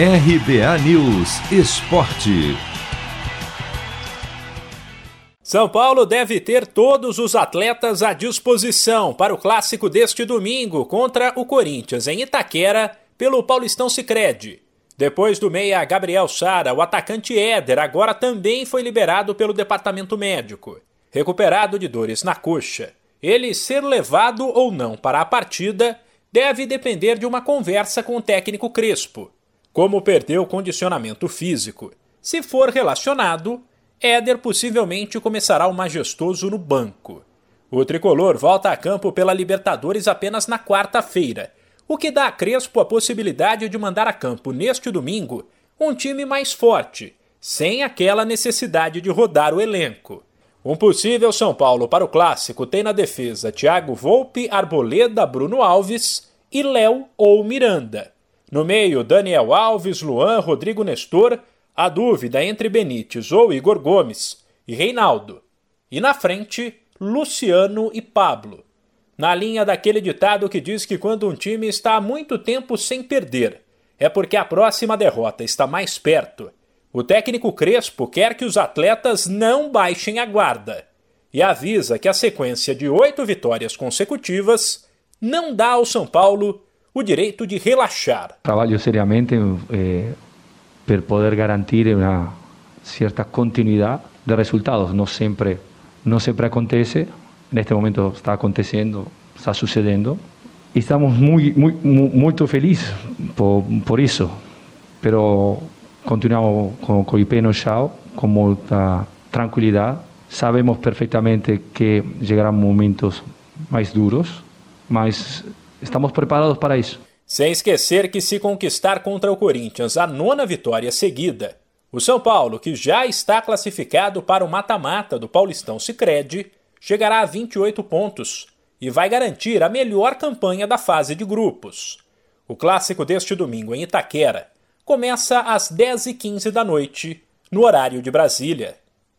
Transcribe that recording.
RBA News Esporte. São Paulo deve ter todos os atletas à disposição para o clássico deste domingo contra o Corinthians em Itaquera pelo Paulistão Sicredi. Depois do meia Gabriel Sara, o atacante Éder agora também foi liberado pelo departamento médico. Recuperado de dores na coxa, ele ser levado ou não para a partida deve depender de uma conversa com o técnico Crespo. Como perdeu condicionamento físico, se for relacionado, Éder possivelmente começará o majestoso no banco. O tricolor volta a campo pela Libertadores apenas na quarta-feira, o que dá a Crespo a possibilidade de mandar a campo neste domingo um time mais forte, sem aquela necessidade de rodar o elenco. Um possível São Paulo para o clássico tem na defesa Thiago Volpe, Arboleda, Bruno Alves e Léo ou Miranda. No meio, Daniel Alves, Luan, Rodrigo Nestor, a dúvida entre Benítez ou Igor Gomes e Reinaldo. E na frente, Luciano e Pablo. Na linha daquele ditado que diz que quando um time está há muito tempo sem perder, é porque a próxima derrota está mais perto. O técnico Crespo quer que os atletas não baixem a guarda e avisa que a sequência de oito vitórias consecutivas não dá ao São Paulo o direito de relaxar. Trabalho seriamente eh, para poder garantir uma certa continuidade de resultados. Não sempre, não sempre acontece. Neste momento está acontecendo, está sucedendo. E estamos muito, muito, muito felizes por, por isso. Pero continuamos com, com o pé no chão, com muita tranquilidade. Sabemos perfeitamente que chegarão momentos mais duros, mas Estamos preparados para isso. Sem esquecer que, se conquistar contra o Corinthians a nona vitória seguida, o São Paulo, que já está classificado para o mata-mata do Paulistão Sicredi, chegará a 28 pontos e vai garantir a melhor campanha da fase de grupos. O clássico deste domingo em Itaquera começa às 10h15 da noite, no horário de Brasília.